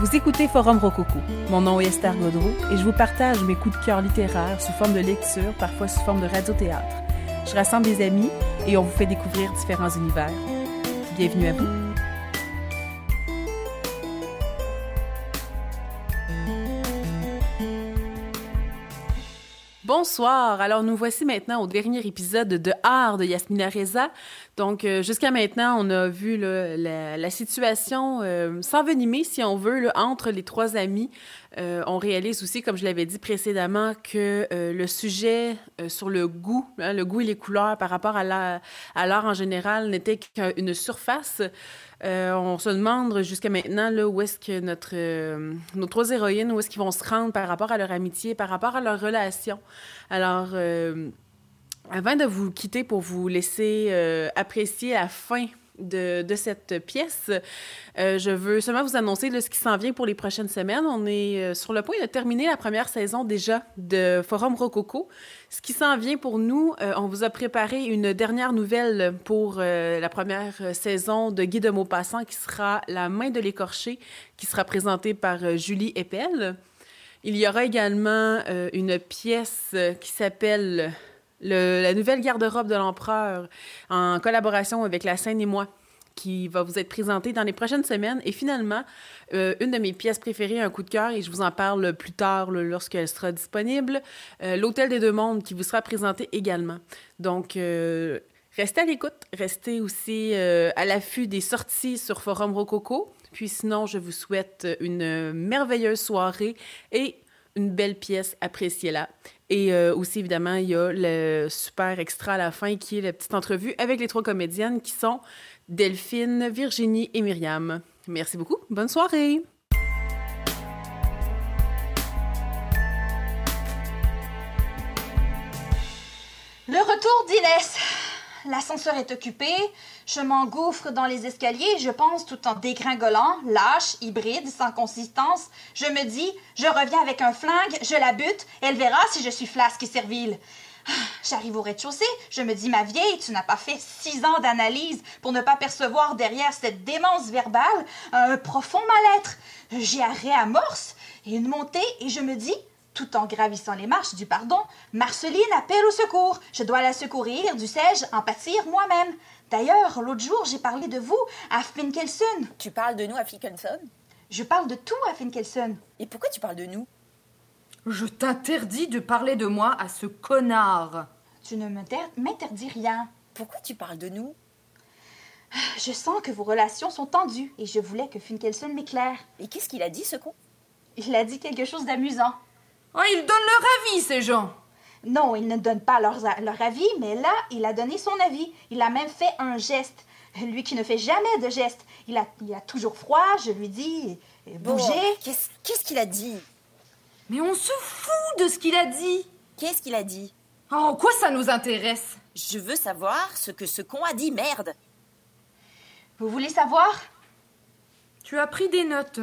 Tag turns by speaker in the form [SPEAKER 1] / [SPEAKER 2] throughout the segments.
[SPEAKER 1] Vous écoutez Forum Rococo. Mon nom est Esther Godreau et je vous partage mes coups de cœur littéraires sous forme de lecture, parfois sous forme de radiothéâtre. Je rassemble des amis et on vous fait découvrir différents univers. Bienvenue à vous. Bonsoir. Alors nous voici maintenant au dernier épisode de Art de Yasmina Reza. Donc euh, jusqu'à maintenant, on a vu la, situation euh, s'envenimer, si on veut, entre les trois amis. Euh, on réalise aussi, comme je l'avais dit précédemment, que euh, le sujet sur le goût, hein, le goût et les couleurs par rapport à l'art en général n'était qu'une surface. On se demande jusqu'à maintenant où est-ce que notre, nos trois héroïnes, où est-ce qu'ils vont se rendre par rapport à leur amitié, par rapport à leur relation. Alors, avant de vous quitter pour vous laisser apprécier la fin de, cette pièce. Euh, je veux seulement vous annoncer là, ce qui s'en vient pour les prochaines semaines. On est euh, sur le point de terminer la première saison déjà de Forum Rococo. Ce qui s'en vient pour nous, euh, on vous a préparé une dernière nouvelle pour euh, la première saison de Guy de Maupassant qui sera La main de l'écorché, qui sera présentée par euh, Julie Eppel. Il y aura également une pièce qui s'appelle la nouvelle garde-robe de l'empereur en collaboration avec La Seine et moi qui va vous être présentée dans les prochaines semaines. Et finalement, euh, une de mes pièces préférées, un coup de cœur, et je vous en parle plus tard lorsqu'elle sera disponible, euh, L'Hôtel des Deux Mondes qui vous sera présenté également. Donc, euh, restez à l'écoute, restez aussi à l'affût des sorties sur Forum Rococo. Puis sinon, je vous souhaite une merveilleuse soirée et une belle pièce, appréciez-la. Et euh, aussi, évidemment, il y a le super extra à la fin qui est la petite entrevue avec les trois comédiennes qui sont Delphine, Virginie et Myriam. Merci beaucoup. Bonne soirée.
[SPEAKER 2] Le retour d'Inès. L'ascenseur est occupé. Je m'engouffre dans les escaliers, je pense tout en dégringolant, lâche, hybride, sans consistance. Je me dis, je reviens avec un flingue, je la bute, elle verra si je suis flasque et servile. J'arrive au rez-de-chaussée, je me dis, ma vieille, tu n'as pas fait six ans d'analyse pour ne pas percevoir derrière cette démence verbale un profond mal-être. J'y réamorce et une montée et je me dis, tout en gravissant les marches du pardon, Marceline appelle au secours. Je dois la secourir, dussé-je en pâtir moi-même. D'ailleurs, l'autre jour, j'ai parlé de vous à Finkelson.
[SPEAKER 3] Tu parles de nous à Finkelson
[SPEAKER 2] Je parle de tout à Finkelson.
[SPEAKER 3] Et pourquoi tu parles de nous?
[SPEAKER 4] Je t'interdis de parler de moi à ce connard.
[SPEAKER 2] Tu ne m'interdis rien.
[SPEAKER 3] Pourquoi tu parles de nous?
[SPEAKER 2] Je sens que vos relations sont tendues et je voulais que Finkelson m'éclaire.
[SPEAKER 3] Et qu'est-ce qu'il a dit, ce con?
[SPEAKER 2] Il a dit quelque chose d'amusant.
[SPEAKER 4] Oh, ils donnent leur avis, ces gens.
[SPEAKER 2] Non, ils ne donnent pas leur, leur, avis, mais là, il a donné son avis. Il a même fait un geste. Lui qui ne fait jamais de geste. Il a, il a toujours froid, je lui dis, bougez.
[SPEAKER 3] Bon, Qu'est-ce qu'il qu a dit?
[SPEAKER 4] Mais on se fout de ce qu'il a dit.
[SPEAKER 3] Qu'est-ce qu'il a dit?
[SPEAKER 4] Oh, En quoi ça nous intéresse?
[SPEAKER 3] Je veux savoir ce que ce con a dit, merde.
[SPEAKER 2] Vous voulez savoir?
[SPEAKER 4] Tu as pris des notes.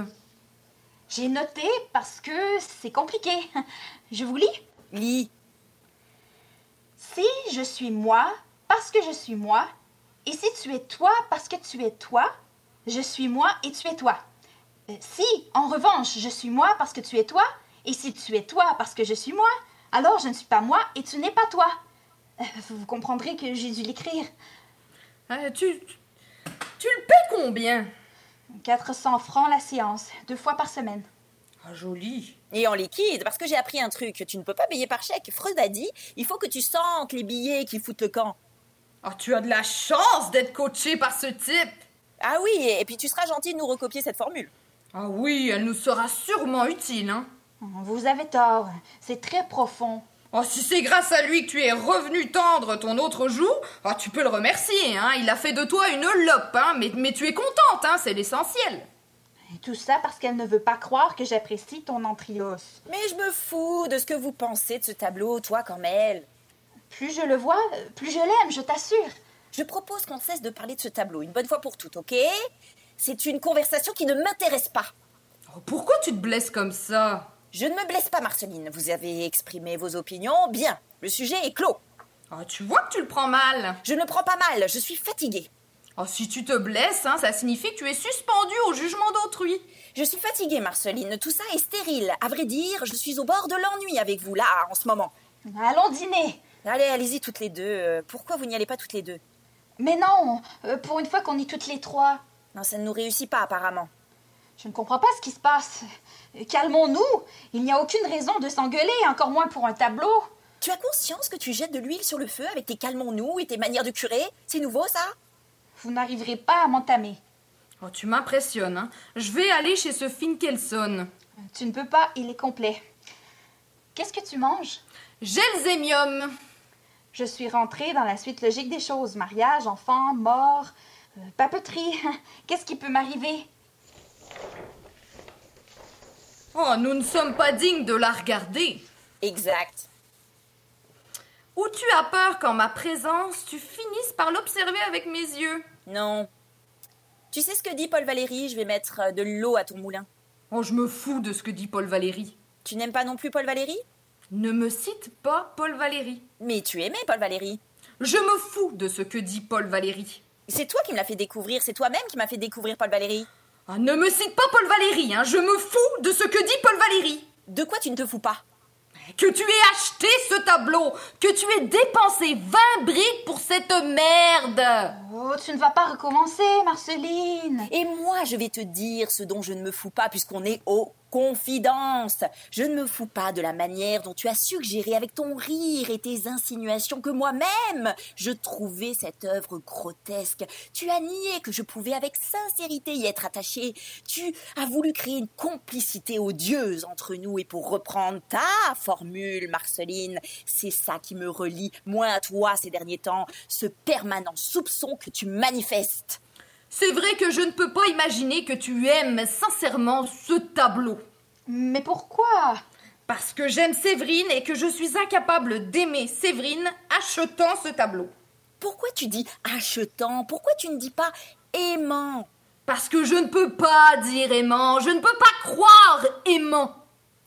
[SPEAKER 2] J'ai noté parce que c'est compliqué. Je vous lis
[SPEAKER 3] Lis.
[SPEAKER 2] Si je suis moi parce que je suis moi, et si tu es toi parce que tu es toi, je suis moi et tu es toi. Euh, si, en revanche, je suis moi parce que tu es toi, et si tu es toi parce que je suis moi, alors je ne suis pas moi et tu n'es pas toi. Euh, vous comprendrez que j'ai dû l'écrire.
[SPEAKER 4] Euh, tu, tu le paies combien?
[SPEAKER 2] 400 francs la séance, deux fois par semaine.
[SPEAKER 4] Ah, joli.
[SPEAKER 3] Et en liquide, parce que j'ai appris un truc. Tu ne peux pas payer par chèque. Freud a dit, il faut que tu sentes les billets qui foutent le camp.
[SPEAKER 4] Oh, tu as de la chance d'être coaché par ce type.
[SPEAKER 3] Ah oui, et puis tu seras gentil de nous recopier cette formule.
[SPEAKER 4] Ah oui, elle nous sera sûrement utile, hein.
[SPEAKER 2] Vous avez tort. C'est très profond.
[SPEAKER 4] Oh, si c'est grâce à lui que tu es revenu tendre ton autre joue, oh, tu peux le remercier, hein. Il a fait de toi une lope, hein. Mais, mais tu es contente, hein. C'est l'essentiel.
[SPEAKER 2] Et tout ça parce qu'elle ne veut pas croire que j'apprécie ton entrios.
[SPEAKER 3] Mais je me fous de ce que vous pensez de ce tableau, toi comme elle.
[SPEAKER 2] Plus je le vois, plus je l'aime, je t'assure.
[SPEAKER 3] Je propose qu'on cesse de parler de ce tableau une bonne fois pour toutes, ok? C'est une conversation qui ne m'intéresse pas.
[SPEAKER 4] Oh, pourquoi tu te blesses comme ça?
[SPEAKER 3] Je ne me blesse pas, Marceline. Vous avez exprimé vos opinions. Bien. Le sujet est clos.
[SPEAKER 4] Oh, tu vois que tu le prends mal.
[SPEAKER 3] Je ne prends pas mal. Je suis fatiguée.
[SPEAKER 4] Oh, si tu te blesses, hein, ça signifie que tu es suspendu au jugement d'autrui.
[SPEAKER 3] Je suis fatiguée, Marceline. Tout ça est stérile. À vrai dire, je suis au bord de l'ennui avec vous, là, en ce moment.
[SPEAKER 2] Allons dîner.
[SPEAKER 3] Allez, allez-y toutes les deux. Euh, Pourquoi vous n'y allez pas toutes les deux?
[SPEAKER 2] Mais non, euh, pour une fois qu'on est toutes les trois.
[SPEAKER 3] Non, ça ne nous réussit pas, apparemment.
[SPEAKER 2] Je ne comprends pas ce qui se passe. Calmons-nous. Il n'y a aucune raison de s'engueuler, encore moins pour un tableau.
[SPEAKER 3] Tu as conscience que tu jettes de l'huile sur le feu avec tes calmons-nous et tes manières de curer? C'est nouveau, ça?
[SPEAKER 2] Vous n'arriverez pas à m'entamer.
[SPEAKER 4] Oh, tu m'impressionnes. Hein. Je vais aller chez ce Finkelson.
[SPEAKER 2] Tu ne peux pas, il est complet. Qu'est-ce que tu manges?
[SPEAKER 4] Gelzémium.
[SPEAKER 2] Je suis rentrée dans la suite logique des choses. Mariage, enfant, mort, euh, papeterie. Qu'est-ce qui peut m'arriver?
[SPEAKER 4] Oh, nous ne sommes pas dignes de la regarder.
[SPEAKER 3] Exact.
[SPEAKER 4] Ou tu as peur qu'en ma présence, tu finisses par l'observer avec mes yeux?
[SPEAKER 3] Non. Tu sais ce que dit Paul Valéry? Je vais mettre euh, de l'eau à ton moulin.
[SPEAKER 4] Oh, je me fous de ce que dit Paul Valéry.
[SPEAKER 3] Tu n'aimes pas non plus Paul Valéry?
[SPEAKER 4] Ne me cite pas Paul Valéry.
[SPEAKER 3] Mais tu aimais Paul Valéry.
[SPEAKER 4] Je me fous de ce que dit Paul Valéry.
[SPEAKER 3] C'est toi qui me l'as fait découvrir, c'est toi-même qui m'as fait découvrir Paul Valéry.
[SPEAKER 4] Ah, ne me cite pas Paul Valéry, hein. Je me fous de ce que dit Paul Valéry.
[SPEAKER 3] De quoi tu ne te fous pas?
[SPEAKER 4] Que tu aies acheté ce tableau, que tu aies dépensé 20 briques pour cette merde.
[SPEAKER 2] Oh, tu ne vas pas recommencer, Marceline.
[SPEAKER 3] Et moi, je vais te dire ce dont je ne me fous pas, puisqu'on est aux confidences. Je ne me fous pas de la manière dont tu as suggéré avec ton rire et tes insinuations que moi-même, je trouvais cette œuvre grotesque. Tu as nié que je pouvais avec sincérité y être attaché. Tu as voulu créer une complicité odieuse entre nous, et pour reprendre ta formule, Marceline, c'est ça qui me relie, moi à toi, ces derniers temps, ce permanent soupçon que tu manifestes.
[SPEAKER 4] C'est vrai que je ne peux pas imaginer que tu aimes sincèrement ce tableau.
[SPEAKER 2] Mais pourquoi?
[SPEAKER 4] Parce que j'aime Séverine et que je suis incapable d'aimer Séverine achetant ce tableau.
[SPEAKER 3] Pourquoi tu dis achetant? Pourquoi tu ne dis pas aimant?
[SPEAKER 4] Parce que je ne peux pas dire aimant, je ne peux pas croire aimant.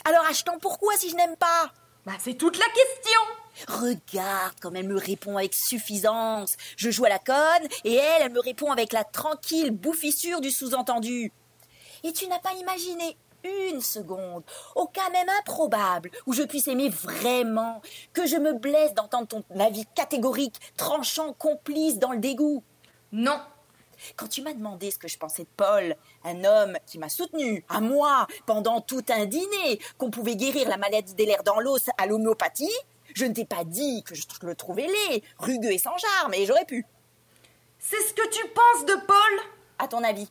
[SPEAKER 3] Alors achetant pourquoi si je n'aime pas?
[SPEAKER 4] Bah, c'est toute la question.
[SPEAKER 3] Regarde comme elle me répond avec suffisance. Je joue à la conne et elle, elle me répond avec la tranquille bouffissure du sous-entendu. Et tu n'as pas imaginé une seconde, au cas même improbable, où je puisse aimer vraiment, que je me blesse d'entendre ton avis catégorique, tranchant, complice dans le dégoût.
[SPEAKER 4] Non.
[SPEAKER 3] Quand tu m'as demandé ce que je pensais de Paul, un homme qui m'a soutenu, à moi, pendant tout un dîner, qu'on pouvait guérir la maladie des lèvres dans l'os à l'homéopathie, je ne t'ai pas dit que je le trouvais laid, rugueux et sans charme, et j'aurais pu.
[SPEAKER 4] C'est ce que tu penses de Paul?
[SPEAKER 3] À ton avis?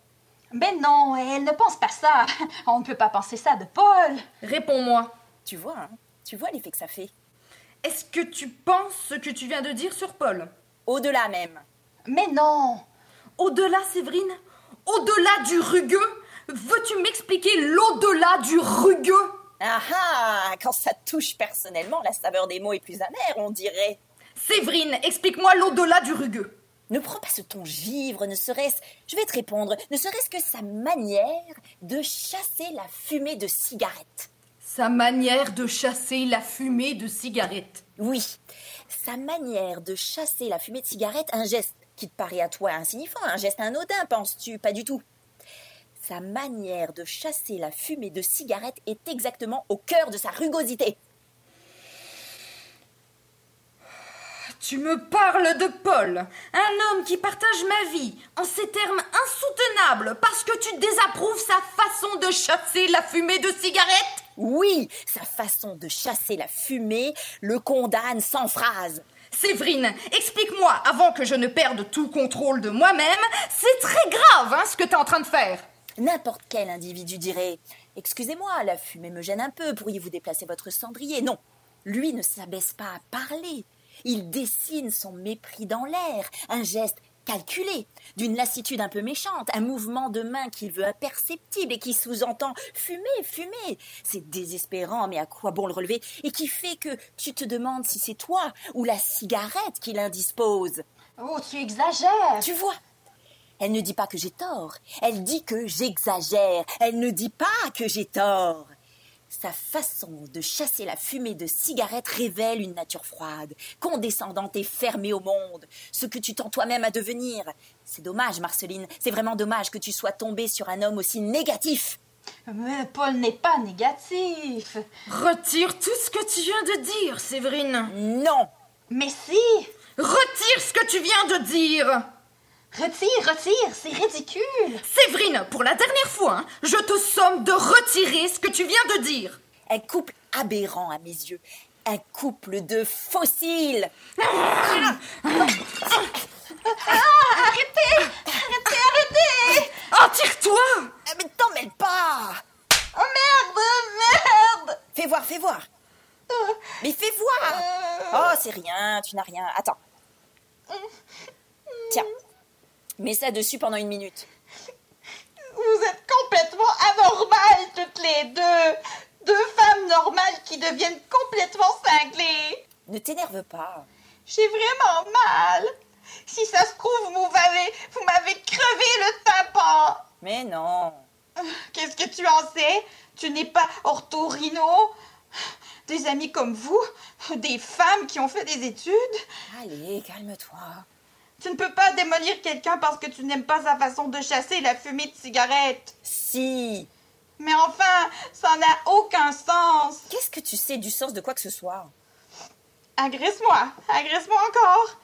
[SPEAKER 2] Ben non, elle ne pense pas ça. On ne peut pas penser ça de Paul.
[SPEAKER 4] Réponds-moi.
[SPEAKER 3] Tu vois, hein Tu vois l'effet que ça fait
[SPEAKER 4] Est-ce que tu penses ce que tu viens de dire sur Paul?
[SPEAKER 3] Au-delà même.
[SPEAKER 2] Mais non.
[SPEAKER 4] Au-delà, Séverine? Au-delà du rugueux? Veux-tu m'expliquer l'au-delà du rugueux?
[SPEAKER 3] Ah ah Quand ça touche personnellement, la saveur des mots est plus amère, on dirait.
[SPEAKER 4] Séverine, explique-moi l'au-delà du rugueux.
[SPEAKER 3] Ne prends pas ce ton givre, ne serait-ce, je vais te répondre, ne serait-ce que sa manière de chasser la fumée de cigarette.
[SPEAKER 4] Sa manière de chasser la fumée de cigarette.
[SPEAKER 3] Oui, sa manière de chasser la fumée de cigarette, un geste qui te paraît à toi insignifiant, un geste anodin, penses-tu Pas du tout. Sa manière de chasser la fumée de cigarette est exactement au cœur de sa rugosité.
[SPEAKER 4] Tu me parles de Paul, un homme qui partage ma vie en ces termes insoutenables parce que tu désapprouves sa façon de chasser la fumée de cigarette?
[SPEAKER 3] Oui, sa façon de chasser la fumée le condamne sans phrase.
[SPEAKER 4] Séverine, explique-moi avant que je ne perde tout contrôle de moi-même. C'est très grave hein, ce que tu es en train de faire.
[SPEAKER 3] N'importe quel individu dirait Excusez-moi, la fumée me gêne un peu, pourriez-vous déplacer votre cendrier? Non, lui ne s'abaisse pas à parler. Il dessine son mépris dans l'air, un geste calculé, d'une lassitude un peu méchante, un mouvement de main qu'il veut imperceptible et qui sous-entend fumer, fumer. C'est désespérant, mais à quoi bon le relever? Et qui fait que tu te demandes si c'est toi ou la cigarette qui l'indispose?
[SPEAKER 2] Oh, tu exagères.
[SPEAKER 3] Tu vois Elle ne dit pas que j'ai tort, elle dit que j'exagère, elle ne dit pas que j'ai tort. Sa façon de chasser la fumée de cigarette révèle une nature froide, condescendante et fermée au monde, ce que tu tends toi-même à devenir. C'est dommage, Marceline, c'est vraiment dommage que tu sois tombée sur un homme aussi négatif.
[SPEAKER 2] Mais Paul n'est pas négatif.
[SPEAKER 4] Retire tout ce que tu viens de dire, Séverine.
[SPEAKER 3] Non
[SPEAKER 2] Mais si
[SPEAKER 4] Retire ce que tu viens de dire.
[SPEAKER 2] Retire, retire, c'est ridicule.
[SPEAKER 4] Séverine, pour la dernière fois, hein, je te somme de retirer ce que tu viens de dire.
[SPEAKER 3] Un couple aberrant à mes yeux. Un couple de fossiles.
[SPEAKER 2] Arrêtez Arrêtez, arrêtez
[SPEAKER 4] Oh, tire-toi
[SPEAKER 3] Ah, Mais t'en mêle pas
[SPEAKER 2] Oh merde, merde
[SPEAKER 3] Fais voir, fais voir. Mais fais voir Oh, c'est rien, tu n'as rien. Attends. Tiens. Mets ça dessus pendant une minute.
[SPEAKER 2] Vous êtes complètement anormales toutes les deux. Deux femmes normales qui deviennent complètement cinglées.
[SPEAKER 3] Ne t'énerve pas.
[SPEAKER 2] J'ai vraiment mal. Si ça se trouve, vous m'avez, vous m'avez crevé le tympan.
[SPEAKER 3] Mais non.
[SPEAKER 2] Qu'est-ce que tu en sais? Tu n'es pas orthorhino Des amis comme vous Des femmes qui ont fait des études
[SPEAKER 3] Allez, calme-toi.
[SPEAKER 2] Tu ne peux pas démolir quelqu'un parce que tu n'aimes pas sa façon de chasser la fumée de cigarette.
[SPEAKER 3] Si.
[SPEAKER 2] Mais enfin, ça n'a aucun sens.
[SPEAKER 3] Qu'est-ce que tu sais du sens de quoi que ce soit?
[SPEAKER 2] Agresse-moi, agresse-moi encore.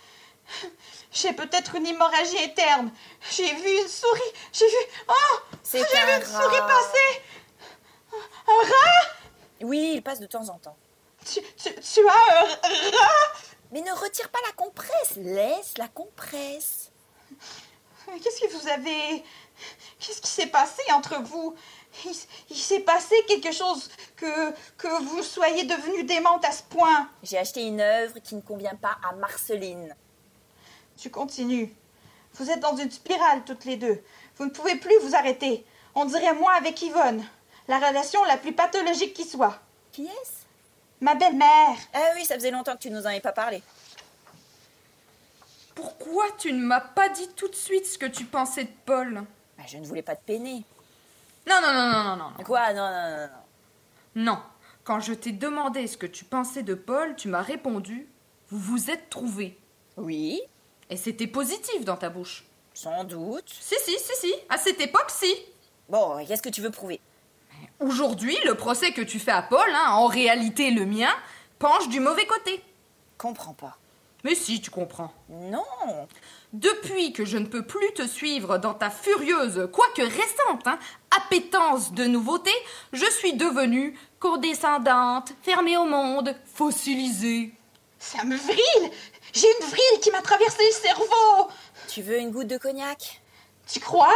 [SPEAKER 2] J'ai peut-être une hémorragie interne. J'ai vu une souris. J'ai vu. Oh
[SPEAKER 3] C'est
[SPEAKER 2] J'ai
[SPEAKER 3] un
[SPEAKER 2] vu une souris passer. Un rat?
[SPEAKER 3] Oui, il passe de temps en temps.
[SPEAKER 2] tu, tu, tu as un rat?
[SPEAKER 3] Mais ne retire pas la compresse. Laisse la compresse.
[SPEAKER 2] Qu'est-ce que vous avez. Qu'est-ce qui s'est passé entre vous? Il, il s'est passé quelque chose que, que vous soyez devenue démente à ce point.
[SPEAKER 3] J'ai acheté une œuvre qui ne convient pas à Marceline.
[SPEAKER 2] Tu continues. Vous êtes dans une spirale toutes les deux. Vous ne pouvez plus vous arrêter. On dirait moi avec Yvonne. La relation la plus pathologique qui soit.
[SPEAKER 3] Qui est-ce?
[SPEAKER 2] Ma belle-mère.
[SPEAKER 3] Ah oui, ça faisait longtemps que tu nous en avais pas parlé.
[SPEAKER 4] Pourquoi tu ne m'as pas dit tout de suite ce que tu pensais de Paul?
[SPEAKER 3] Bah, je ne voulais pas te peiner.
[SPEAKER 4] Non, non, non, non, non, non.
[SPEAKER 3] Quoi? Non, non, non, non.
[SPEAKER 4] Non. Quand je t'ai demandé ce que tu pensais de Paul, tu m'as répondu Vous vous êtes trouvés.
[SPEAKER 3] Oui,
[SPEAKER 4] Et c'était positif dans ta bouche.
[SPEAKER 3] sans doute.
[SPEAKER 4] Si, si, si, si. À cette époque, si.
[SPEAKER 3] Bon, qu'est-ce que tu veux prouver?
[SPEAKER 4] Aujourd'hui, le procès que tu fais à Paul, hein, en réalité le mien, penche du mauvais côté.
[SPEAKER 3] Comprends pas.
[SPEAKER 4] Mais si, tu comprends.
[SPEAKER 3] Non.
[SPEAKER 4] Depuis que je ne peux plus te suivre dans ta furieuse, quoique récente, hein, appétence de nouveauté, je suis devenue condescendante, fermée au monde, fossilisée.
[SPEAKER 2] Ça me vrille. J'ai une vrille qui m'a traversé le cerveau.
[SPEAKER 3] Tu veux une goutte de cognac?
[SPEAKER 2] Tu crois?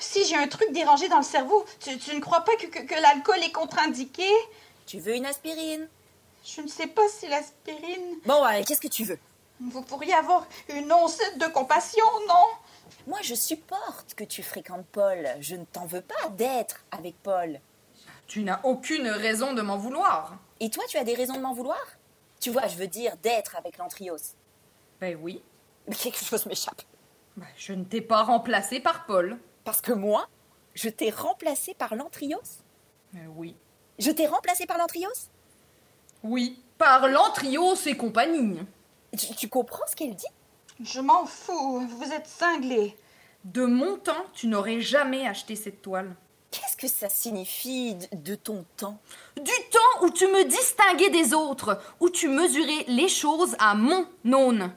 [SPEAKER 2] Si j'ai un truc dérangé dans le cerveau, tu, tu ne crois pas que, que, que l'alcool est contre-indiqué?
[SPEAKER 3] Tu veux une aspirine?
[SPEAKER 2] Je ne sais pas si l'aspirine.
[SPEAKER 3] Bon, allez, qu'est-ce que tu veux?
[SPEAKER 2] Vous pourriez avoir une once de compassion, non?
[SPEAKER 3] Moi, je supporte que tu fréquentes Paul. Je ne t'en veux pas d'être avec Paul.
[SPEAKER 4] Tu n'as aucune raison de m'en vouloir.
[SPEAKER 3] Et toi, tu as des raisons de m'en vouloir? Tu vois, je veux dire d'être avec l'antrios.
[SPEAKER 4] Ben oui.
[SPEAKER 3] Mais quelque chose m'échappe.
[SPEAKER 4] Ben, je ne t'ai pas remplacée par Paul.
[SPEAKER 3] Parce que moi, je t'ai remplacé par l'antrios?
[SPEAKER 4] Ben oui.
[SPEAKER 3] Je t'ai remplacé par l'antrios?
[SPEAKER 4] Oui, par l'antrios et compagnie.
[SPEAKER 3] tu, tu comprends ce qu'elle dit?
[SPEAKER 2] Je m'en fous, vous êtes cinglés.
[SPEAKER 4] De mon temps, tu n'aurais jamais acheté cette toile.
[SPEAKER 3] Qu'est-ce que ça signifie de, de ton temps?
[SPEAKER 4] Du temps où tu me distinguais des autres, où tu mesurais les choses à mon aune.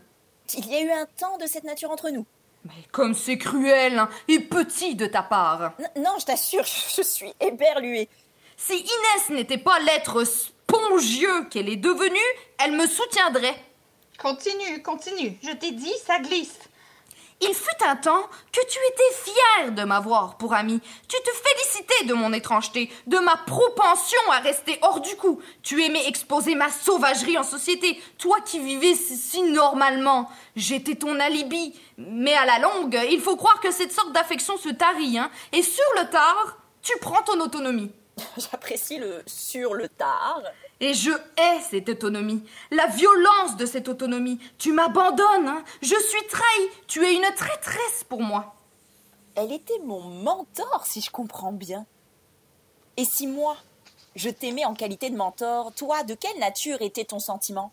[SPEAKER 3] Il y a eu un temps de cette nature entre nous.
[SPEAKER 4] Mais comme c'est cruel hein, et petit de ta part.
[SPEAKER 3] N- non, je t'assure, je suis éberluée.
[SPEAKER 4] Si Inès n'était pas l'être spongieux qu'elle est devenue, elle me soutiendrait.
[SPEAKER 2] Continue, continue. Je t'ai dit, ça glisse.
[SPEAKER 4] Il fut un temps que tu étais fière de m'avoir pour amie. Tu te félicitais de mon étrangeté, de ma propension à rester hors du coup. Tu aimais exposer ma sauvagerie en société, toi qui vivais si, si normalement. J'étais ton alibi. Mais à la longue, il faut croire que cette sorte d'affection se tarit, hein. Et sur le tard, tu prends ton autonomie.
[SPEAKER 3] J'apprécie le sur le tard.
[SPEAKER 4] Et je hais cette autonomie, la violence de cette autonomie. Tu m'abandonnes, hein. je suis trahie, tu es une traîtresse pour moi.
[SPEAKER 3] Elle était mon mentor, si je comprends bien. Et si moi, Je t'aimais en qualité de mentor. Toi, de quelle nature était ton sentiment?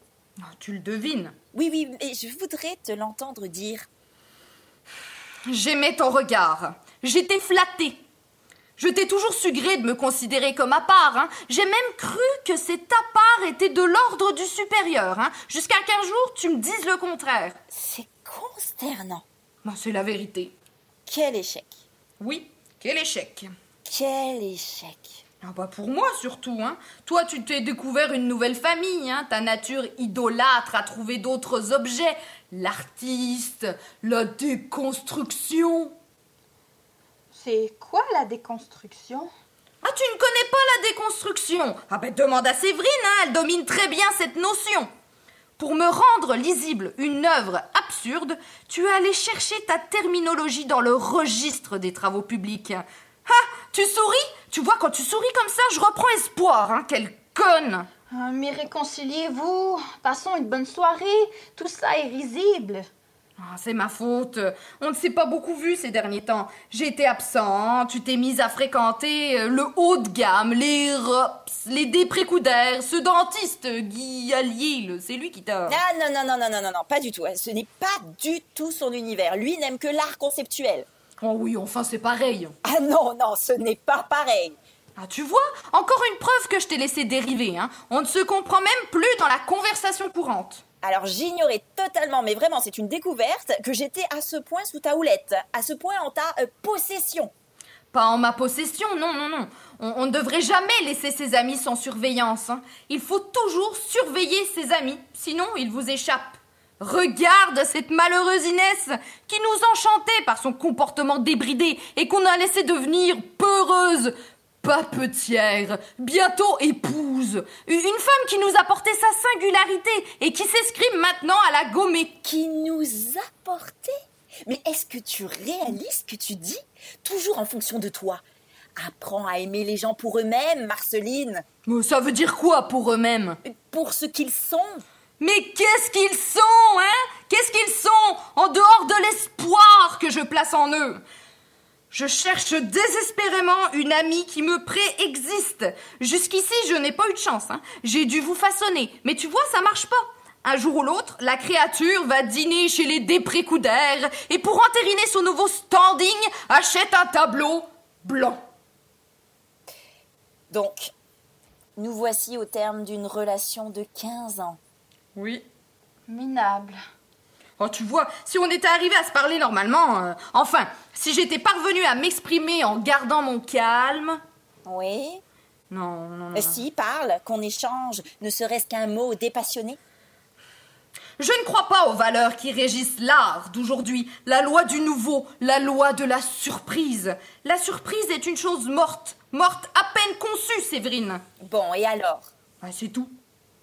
[SPEAKER 4] Tu le devines.
[SPEAKER 3] Oui, oui, mais je voudrais te l'entendre dire.
[SPEAKER 4] J'aimais ton regard. J'étais flattée. Je t'ai toujours su gré de me considérer comme à part. Hein. J'ai même cru que cet à part était de l'ordre du supérieur. Hein. Jusqu'à qu'un jour, tu me dises le contraire.
[SPEAKER 3] C'est consternant.
[SPEAKER 4] Bah, c'est la vérité.
[SPEAKER 3] Quel échec.
[SPEAKER 4] Oui, quel échec.
[SPEAKER 3] Quel échec.
[SPEAKER 4] Ah bah pour moi surtout, hein. Toi, tu t'es découvert une nouvelle famille, hein. Ta nature idolâtre a trouvé d'autres objets. L'artiste, la déconstruction.
[SPEAKER 2] C'est quoi la déconstruction?
[SPEAKER 4] Ah, tu ne connais pas la déconstruction? Ah ben demande à Séverine, hein, elle domine très bien cette notion. Pour me rendre lisible une œuvre absurde, tu es allé chercher ta terminologie dans le registre des travaux publics. Ah, tu souris? Tu vois, quand tu souris comme ça, je reprends espoir, hein, quelle conne
[SPEAKER 2] Ah, mais réconciliez-vous. Passons une bonne soirée. Tout ça est risible.
[SPEAKER 4] Ah, c'est ma faute. On ne s'est pas beaucoup vu ces derniers temps. J'ai été absent, tu t'es mise à fréquenter euh, le haut de gamme, les ROPS, les déprécoudères, ce dentiste Guy Allier, c'est lui qui t'a...
[SPEAKER 3] Ah non, non, non, non, non, non, non, pas du tout. Ce n'est pas du tout son univers. Lui n'aime que l'art conceptuel.
[SPEAKER 4] Oh oui, enfin c'est pareil.
[SPEAKER 3] Ah non, non, ce n'est pas pareil.
[SPEAKER 4] Ah, tu vois, encore une preuve que je t'ai laissé dériver, hein. On ne se comprend même plus dans la conversation courante.
[SPEAKER 3] Alors j'ignorais totalement, mais vraiment c'est une découverte, que j'étais à ce point sous ta houlette, à ce point en ta euh, possession.
[SPEAKER 4] Pas en ma possession, non, non, non. On, ne devrait jamais laisser ses amis sans surveillance. hein. Il faut toujours surveiller ses amis, sinon ils vous échappent. Regarde cette malheureuse Inès qui nous enchantait par son comportement débridé et qu'on a laissé devenir peureuse, papetière, bientôt épouse. Une femme qui nous apportait sa singularité et qui s'escrime maintenant à la gommer.
[SPEAKER 3] Qui nous apportait Mais est-ce que tu réalises ce que tu dis Toujours en fonction de toi. Apprends à aimer les gens pour eux-mêmes, Marceline?
[SPEAKER 4] Mais ça veut dire quoi pour eux-mêmes?
[SPEAKER 3] Pour ce qu'ils sont.
[SPEAKER 4] Mais qu'est-ce qu'ils sont, hein? Qu'est-ce qu'ils sont en dehors de l'espoir que je place en eux? Je cherche désespérément une amie qui me préexiste. Jusqu'ici, je n'ai pas eu de chance. Hein. J'ai dû vous façonner, mais tu vois, ça marche pas. Un jour ou l'autre, la créature va dîner chez les déprécoudères et pour entériner son nouveau standing, achète un tableau blanc.
[SPEAKER 3] Donc, nous voici au terme d'une relation de 15 ans.
[SPEAKER 4] Oui.
[SPEAKER 2] Minable.
[SPEAKER 4] Oh, tu vois, si on était arrivé à se parler normalement, euh, enfin, si j'étais parvenue à m'exprimer en gardant mon calme.
[SPEAKER 3] Oui
[SPEAKER 4] Non, non, non.
[SPEAKER 3] Si, parle, qu'on échange, ne serait-ce qu'un mot dépassionné.
[SPEAKER 4] Je ne crois pas aux valeurs qui régissent l'art d'aujourd'hui, la loi du nouveau, la loi de la surprise. La surprise est une chose morte, morte à peine conçue, Séverine.
[SPEAKER 3] Bon, et alors?
[SPEAKER 4] Ah, c'est tout.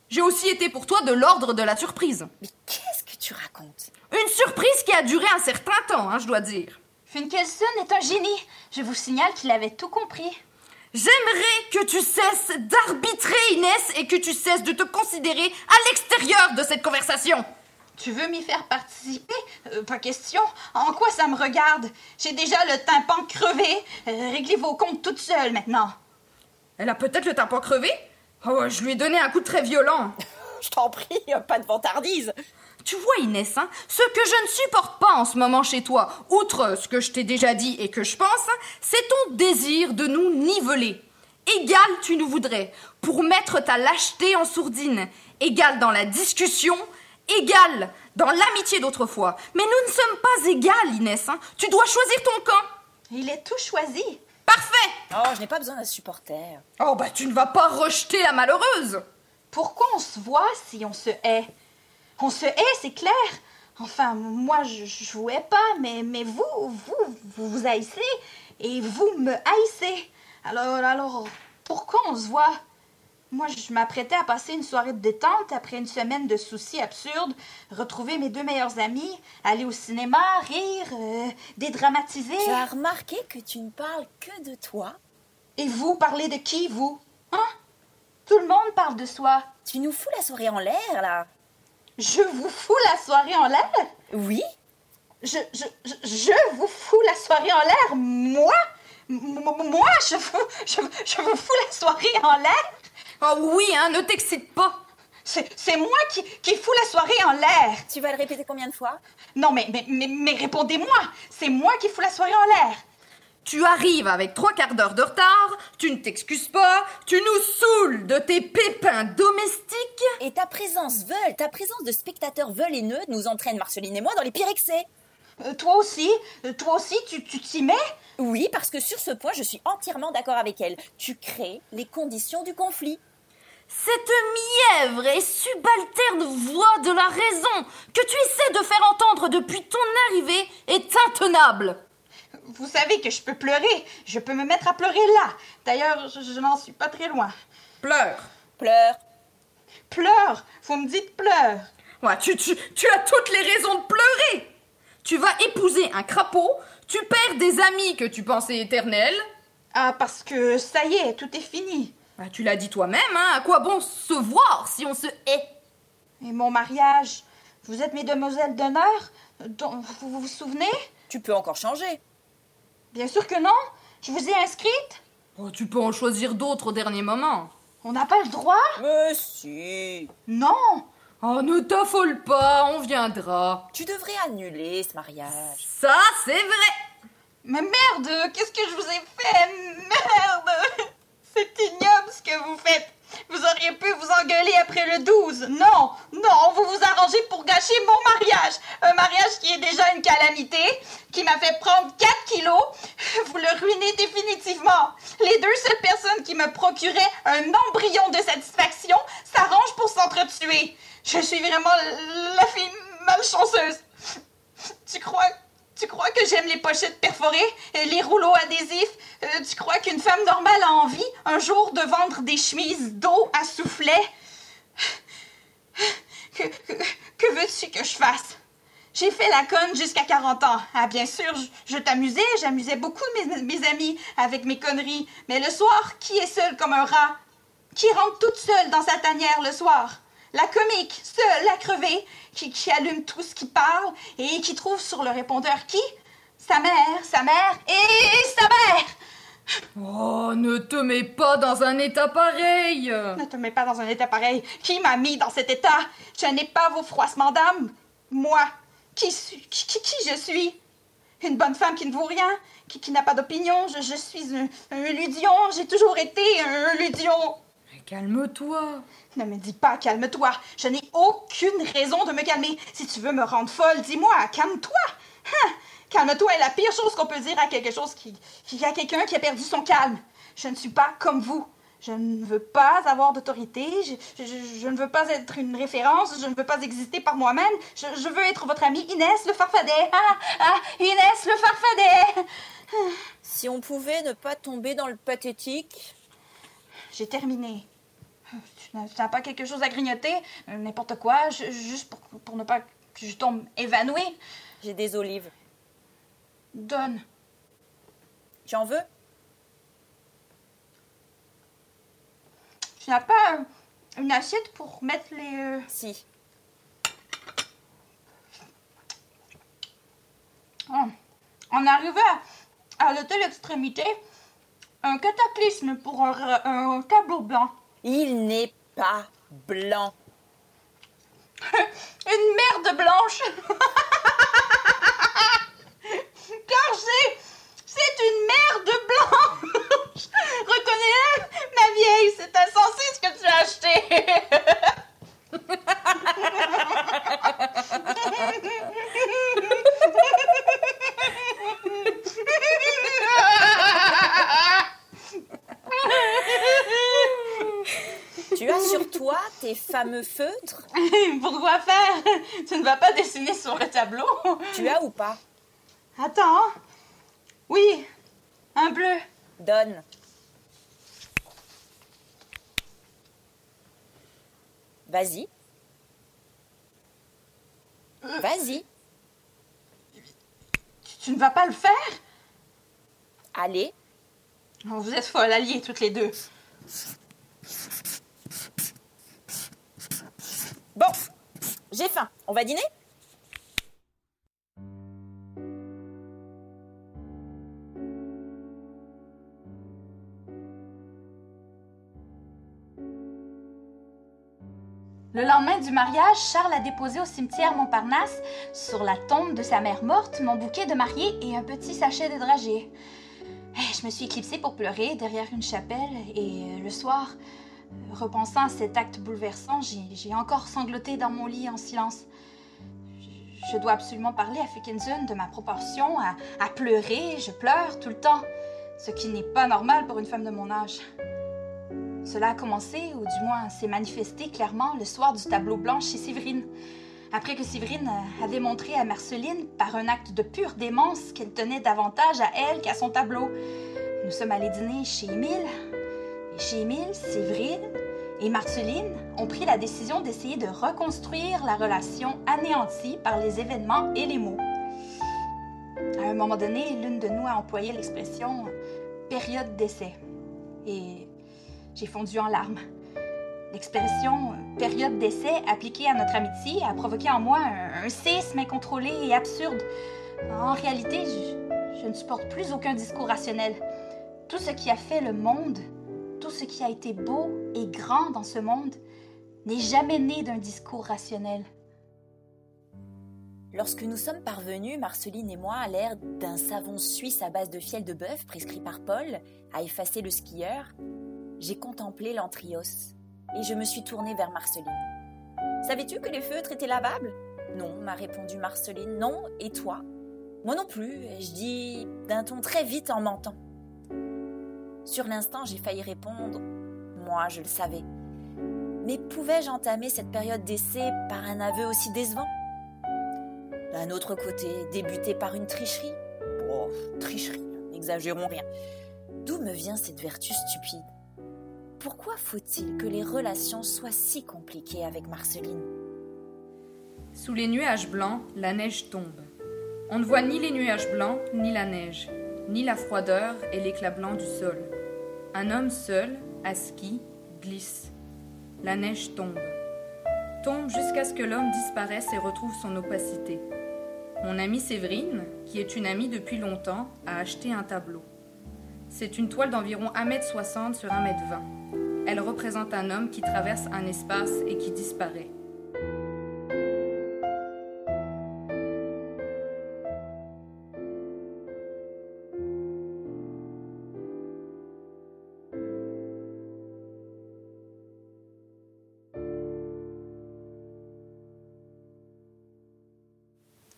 [SPEAKER 4] J'ai aussi été pour toi de l'ordre de la surprise.
[SPEAKER 3] Mais qu'est-ce que tu racontes
[SPEAKER 4] Une surprise qui a duré un certain temps, hein, je dois dire.
[SPEAKER 2] Finkelson est un génie. Je vous signale qu'il avait tout compris.
[SPEAKER 4] J'aimerais que tu cesses d'arbitrer, Inès, et que tu cesses de te considérer à l'extérieur de cette conversation.
[SPEAKER 2] Tu veux m'y faire participer? Euh, Pas question. En quoi ça me regarde? J'ai déjà le tympan crevé. Euh, réglez vos comptes toute seule maintenant.
[SPEAKER 4] Elle a peut-être le tympan crevé? Oh, je lui ai donné un coup très violent.
[SPEAKER 3] Je t'en prie, pas de vantardise.
[SPEAKER 4] Tu vois, Inès, hein, ce que je ne supporte pas en ce moment chez toi, outre ce que je t'ai déjà dit et que je pense, hein, c'est ton désir de nous niveler. Égal tu nous voudrais, pour mettre ta lâcheté en sourdine. Égal dans la discussion, égal dans l'amitié d'autrefois. Mais nous ne sommes pas égales, Inès. hein. Tu dois choisir ton camp.
[SPEAKER 2] Il est tout choisi.
[SPEAKER 4] Parfait
[SPEAKER 3] Oh, je n'ai pas besoin d'un supporter.
[SPEAKER 4] Oh, bah tu ne vas pas rejeter la malheureuse
[SPEAKER 2] Pourquoi on se voit si on se hait? On se hait, c'est clair. Enfin, moi, je, je vous hais pas, mais, mais vous, vous, vous vous haïssez et vous me haïssez. Alors, alors, pourquoi on se voit? Moi, je m'apprêtais à passer une soirée de détente après une semaine de soucis absurdes, retrouver mes deux meilleurs amis, aller au cinéma, rire, euh, dédramatiser.
[SPEAKER 3] Tu as remarqué que tu ne parles que de toi?
[SPEAKER 2] Et vous, parlez de qui, vous? Hein? Tout le monde parle de soi.
[SPEAKER 3] Tu nous fous la soirée en l'air, là
[SPEAKER 2] Je vous fous la soirée en l'air?
[SPEAKER 3] Oui
[SPEAKER 2] je, je, je, vous fous la soirée en l'air, moi? Moi, je vous, je, je vous fous la soirée en l'air?
[SPEAKER 4] Oh oui, hein, ne t'excite pas.
[SPEAKER 2] C'est c'est moi qui, qui fous la soirée en l'air.
[SPEAKER 3] Tu vas le répéter combien de fois?
[SPEAKER 2] Non, mais, mais, mais, mais répondez-moi. C'est moi qui fous la soirée en l'air.
[SPEAKER 4] Tu arrives avec trois quarts d'heure de retard, tu ne t'excuses pas, tu nous saoules de tes pépins domestiques.
[SPEAKER 3] Et ta présence veule, ta présence de spectateur veulineux nous entraîne, Marceline et moi, dans les pires excès.
[SPEAKER 2] Euh, toi aussi, euh, toi aussi, tu tu t'y mets?
[SPEAKER 3] Oui, parce que sur ce point, je suis entièrement d'accord avec elle. Tu crées les conditions du conflit.
[SPEAKER 4] Cette mièvre et subalterne voix de la raison que tu essaies de faire entendre depuis ton arrivée est intenable.
[SPEAKER 2] Vous savez que je peux pleurer. Je peux me mettre à pleurer là. D'ailleurs, je, je n'en suis pas très loin.
[SPEAKER 4] Pleure.
[SPEAKER 3] Pleure.
[SPEAKER 2] Pleure. Vous me dites pleure.
[SPEAKER 4] Ouais, tu, tu, tu as toutes les raisons de pleurer. Tu vas épouser un crapaud, tu perds des amis que tu pensais éternels.
[SPEAKER 2] Ah, parce que ça y est, tout est fini.
[SPEAKER 4] Bah, tu l'as dit toi-même, hein, à quoi bon se voir si on se hait?
[SPEAKER 2] Et mon mariage, vous êtes mes demoiselles d'honneur dont vous vous souvenez?
[SPEAKER 3] Tu peux encore changer.
[SPEAKER 2] Bien sûr que non. Je vous ai inscrite.
[SPEAKER 4] Oh, Tu peux en choisir d'autres au dernier moment.
[SPEAKER 2] On n'a pas le droit?
[SPEAKER 3] Mais si.
[SPEAKER 2] Non.
[SPEAKER 4] Oh, ne t'affole pas, on viendra.
[SPEAKER 3] Tu devrais annuler ce mariage.
[SPEAKER 4] Ça, c'est vrai.
[SPEAKER 2] Mais merde, qu'est-ce que je vous ai fait? Merde C'est ignoble ce que vous faites. Vous auriez pu vous engueuler après le 12. Non, non, vous vous arrangez pour gâcher mon mariage. Un mariage qui est déjà une calamité, qui m'a fait prendre 4 kilos. Vous le ruinez définitivement. Les deux seules personnes qui me procuraient un embryon de satisfaction s'arrangent pour s'entretuer. Je suis vraiment la fille malchanceuse. Tu crois, tu crois que j'aime les pochettes perforées, euh, les rouleaux adhésifs? Euh, Tu crois qu'une femme normale a envie un jour de vendre des chemises d'eau à soufflet? Que, veux-tu que je fasse? J'ai fait la conne jusqu'à 40 ans. Ah, bien sûr, je, je t'amusais, j'amusais beaucoup mes, mes amis avec mes conneries. Mais le soir, qui est seul comme un rat? Qui rentre toute seule dans sa tanière le soir? La comique, seule, la crevée, qui, qui allume tout ce qui parle et qui trouve sur le répondeur qui? Sa mère, sa mère et sa mère
[SPEAKER 4] Oh, ne te mets pas dans un état pareil.
[SPEAKER 2] Ne te mets pas dans un état pareil. Qui m'a mis dans cet état? Je n'ai pas vos froissements d'âme. Moi, qui, suis- qui, qui, qui je suis? Une bonne femme qui ne vaut rien, qui, qui n'a pas d'opinion. Je, je suis un, un ludion. J'ai toujours été un ludion.
[SPEAKER 4] Calme-toi.
[SPEAKER 2] Ne me dis pas calme-toi. Je n'ai aucune raison de me calmer. Si tu veux me rendre folle, dis-moi, calme-toi. Hein? Calme-toi est la pire chose qu'on peut dire à quelque chose qui, qui à quelqu'un qui a perdu son calme. Je ne suis pas comme vous. Je ne veux pas avoir d'autorité. Je, je- je ne veux pas être une référence. Je ne veux pas exister par moi-même. Je, je veux être votre amie Inès le farfadet. Ah, ah, Inès le farfadet.
[SPEAKER 3] Si on pouvait ne pas tomber dans le pathétique.
[SPEAKER 2] J'ai terminé. Tu n'as tu n'as pas quelque chose à grignoter? Euh, N'importe quoi, ju- juste pour, pour ne pas que je tombe évanouie?
[SPEAKER 3] J'ai des olives.
[SPEAKER 2] Donne.
[SPEAKER 3] Tu en veux
[SPEAKER 2] Tu n'as pas euh, une assiette pour mettre les... euh,
[SPEAKER 3] Si.
[SPEAKER 2] oh. En arrivant à, à telle extrémité, un cataclysme pour un, un tableau blanc.
[SPEAKER 3] Il n'est pas blanc.
[SPEAKER 2] Une merde blanche. Car c'est... C'est une merde blanche. Reconnais-le, ma vieille, c'est insensé ce que tu as acheté
[SPEAKER 3] Tu as sur toi tes fameux feutres?
[SPEAKER 2] Pourquoi faire? Tu ne vas pas dessiner sur le tableau?
[SPEAKER 3] Tu as ou pas?
[SPEAKER 2] Attends. Oui, un bleu.
[SPEAKER 3] Donne. Vas-y. Vas-y.
[SPEAKER 2] Tu, tu ne vas pas le faire?
[SPEAKER 3] Allez.
[SPEAKER 2] Vous êtes folles alliées toutes les deux.
[SPEAKER 3] Bon, j'ai faim. On va dîner?
[SPEAKER 2] Le lendemain du mariage, Charles a déposé au cimetière Montparnasse, sur la tombe de sa mère morte, mon bouquet de mariée et un petit sachet de dragée. Eh, je me suis éclipsée pour pleurer derrière une chapelle et euh, le soir, repensant à cet acte bouleversant, j'ai encore sangloté dans mon lit en silence. Je dois absolument parler à Fickinson de ma proportion à, pleurer. Je pleure tout le temps, ce qui n'est pas normal pour une femme de mon âge. Cela a commencé, ou du moins s'est manifesté clairement, le soir du tableau blanc chez Séverine. Après que Séverine avait montré à Marceline, par un acte de pure démence, qu'elle tenait davantage à elle qu'à son tableau. Nous sommes allés dîner chez Émile. Chez Séverine et Marceline ont pris la décision d'essayer de reconstruire la relation anéantie par les événements et les mots. À un moment donné, l'une de nous a employé l'expression période d'essai. Et j'ai fondu en larmes. L'expression période d'essai appliquée à notre amitié a provoqué en moi un, un séisme incontrôlé et absurde. En réalité, je ne supporte plus aucun discours rationnel. Tout ce qui a fait le monde, tout ce qui a été beau et grand dans ce monde, n'est jamais né d'un discours rationnel.
[SPEAKER 3] Lorsque nous sommes parvenus, Marceline et moi, à l'air d'un savon suisse à base de fiel de bœuf prescrit par Paul, à effacer le skieur, j'ai contemplé l'antrios et je me suis tournée vers Marceline. Savais-tu que les feutres étaient lavables? Non, m'a répondu Marceline. Non, et toi? Moi non plus, je dis d'un ton très vite en mentant. Sur l'instant, j'ai failli répondre Moi, je le savais. Mais pouvais-je entamer cette période d'essai par un aveu aussi décevant? D'un autre côté, débuter par une tricherie? Oh, tricherie, n'exagérons rien. D'où me vient cette vertu stupide? Pourquoi faut-il que les relations soient si compliquées avec Marceline?
[SPEAKER 4] Sous les nuages blancs, la neige tombe. On ne voit ni les nuages blancs, ni la neige, ni la froideur et l'éclat blanc du sol. Un homme seul, à ski, glisse. La neige tombe. Tombe jusqu'à ce que l'homme disparaisse et retrouve son opacité. Mon amie Séverine, qui est une amie depuis longtemps, a acheté un tableau. C'est une toile d'environ 1m60 sur 1m20. Elle représente un homme qui traverse un espace et qui disparaît.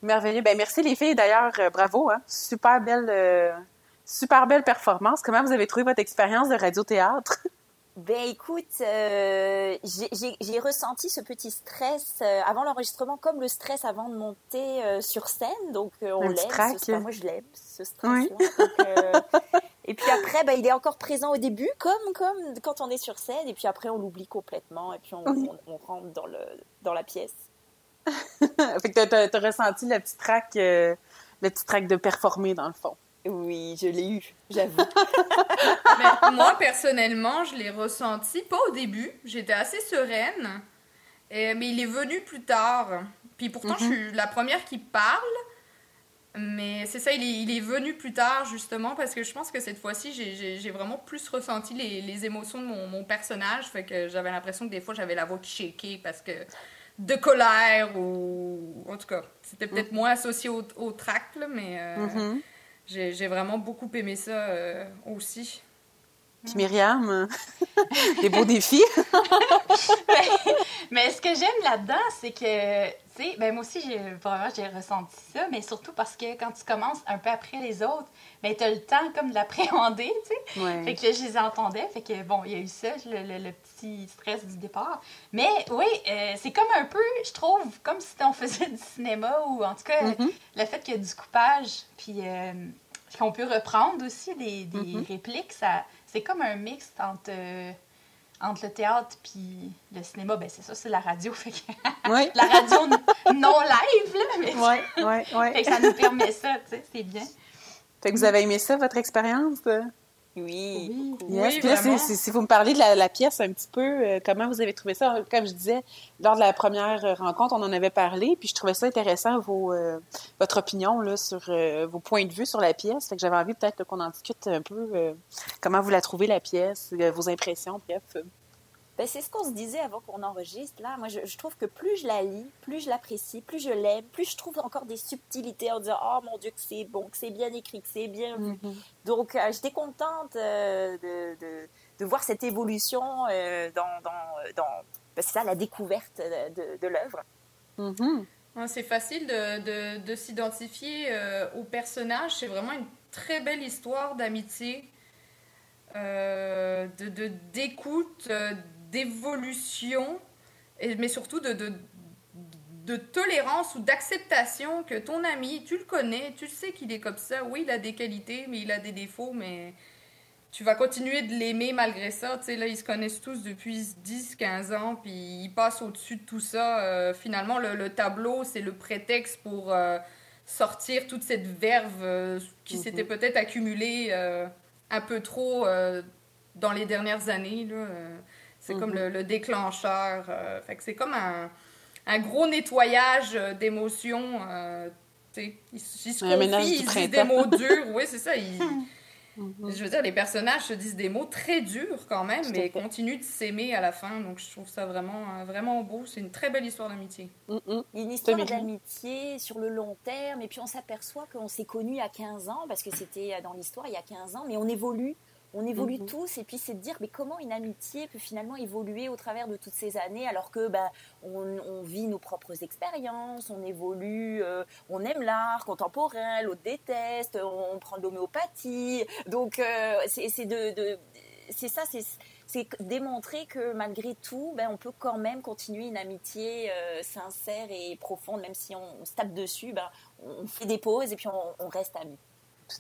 [SPEAKER 1] Merveilleux. Ben, merci les filles. D'ailleurs, euh, bravo. Hein? Super belle, euh, super belle performance. Comment vous avez trouvé votre expérience de radiothéâtre?
[SPEAKER 3] Ben écoute, euh, j'ai ressenti ce petit stress avant l'enregistrement, comme le stress avant de monter sur scène. Donc on l'aime. Moi je l'aime ce stress. Oui. et puis après, ben, il est encore présent au début, comme comme quand on est sur scène. Et puis après, on l'oublie complètement. Et puis on, oui. on, on, rentre dans le dans la pièce.
[SPEAKER 1] fait que t'as as, ressenti le petit trac, le petit trac de performer dans le fond.
[SPEAKER 3] Oui, je l'ai eu, j'avoue.
[SPEAKER 4] moi, personnellement, je l'ai ressenti pas au début. J'étais assez sereine. Et, mais il est venu plus tard. Puis pourtant, mm -hmm. je suis la première qui parle. Mais c'est ça, il est, il est, venu plus tard, justement, parce que je pense que cette fois-ci, j'ai vraiment plus ressenti les, les émotions de mon, mon, personnage. Fait que j'avais l'impression que des fois, j'avais la voix qui shakeait parce que de colère ou. En tout cas, c'était peut-être moins associé au, au tract, là, mais. Euh, mm -hmm j'ai vraiment beaucoup aimé ça euh, aussi.
[SPEAKER 1] Puis Myriam, des beaux défis.
[SPEAKER 2] mais, mais, ce que j'aime là-dedans, c'est que, tu sais, ben moi aussi, j'ai vraiment j'ai ressenti ça, mais surtout parce que quand tu commences un peu après les autres, ben tu as le temps comme de l'appréhender, tu sais. Ouais. Fait que là, je les entendais, fait que bon, il y a eu ça, le, le, le petit stress du départ. Mais oui, euh, c'est comme un peu, je trouve, comme si on faisait du cinéma ou en tout cas, mm -hmm. le fait qu'il y a du coupage, puis euh, qu'on peut reprendre aussi des, des mm -hmm. répliques, ça c'est comme un mix entre, euh, entre le théâtre puis le cinéma. Ben, c'est ça, c'est la radio. Fait que
[SPEAKER 1] oui.
[SPEAKER 2] la radio non live, là. Mais
[SPEAKER 1] ouais.
[SPEAKER 2] fait que ça nous permet ça, tu sais, c'est bien.
[SPEAKER 1] Fait que vous avez aimé ça, votre expérience?
[SPEAKER 3] Oui.
[SPEAKER 1] Oui, yes.
[SPEAKER 4] oui
[SPEAKER 1] Puis là, si, vous me parlez de la, la, pièce un petit peu, euh, comment vous avez trouvé ça? Comme je disais, lors de la première rencontre, on en avait parlé, puis je trouvais ça intéressant, vos, euh, votre opinion là, sur euh, vos points de vue sur la pièce. Fait que j'avais envie peut-être qu'on en discute un peu. comment vous la trouvez, la pièce, vos impressions, bref.
[SPEAKER 3] Ben, c'est ce qu'on se disait avant qu'on enregistre. Là, moi, je, je, trouve que plus je la lis, plus je l'apprécie, plus je l'aime, plus je trouve encore des subtilités en disant Oh mon Dieu, que c'est bon, que c'est bien écrit, que c'est bien vu. Mm-hmm. Donc, euh, j'étais contente euh, de, de, de, voir cette évolution euh, dans, dans, dans ben, ça, la découverte de, de l'œuvre.
[SPEAKER 4] Mm-hmm. C'est facile de, de s'identifier au personnage. C'est vraiment une très belle histoire d'amitié. de d'écoute, d'évolution, mais surtout de, de, de tolérance ou d'acceptation que ton ami, tu le connais, tu sais qu'il est comme ça. Oui, il a des qualités, mais il a des défauts, mais tu vas continuer de l'aimer malgré ça. Tu sais, là, ils se connaissent tous depuis 10-15 ans, puis ils passent au-dessus de tout ça. Euh, finalement, le, tableau, c'est le prétexte pour euh, sortir toute cette verve euh, qui mhm. s'était peut-être accumulée un peu trop dans les dernières années. Là, c'est comme mhm. le, déclencheur. Euh, fait que c'est comme un, un, gros nettoyage euh, d'émotions. Euh, ils, ils, se confient, ils disent des mots durs. Oui, c'est ça. Je veux dire, les personnages se disent des mots très durs quand même, mais continuent de s'aimer à la fin. Donc, je trouve ça vraiment, vraiment beau. C'est une très belle histoire d'amitié.
[SPEAKER 3] Mm Une histoire d'amitié sur le long terme. Et puis, on s'aperçoit qu'on s'est connus à 15 ans, parce que c'était dans l'histoire il y a 15 ans, mais on évolue on évolue mhm. tous et puis c'est de dire mais comment une amitié peut finalement évoluer au travers de toutes ces années alors que ben on, vit nos propres expériences, on évolue, euh, on aime l'art contemporain, l'autre déteste, on, prend de l'homéopathie, donc euh, c'est de, c'est ça, c'est démontrer que malgré tout, ben, on peut quand même continuer une amitié euh, sincère et profonde, même si on, se tape dessus, ben, on fait des pauses et puis on reste amis.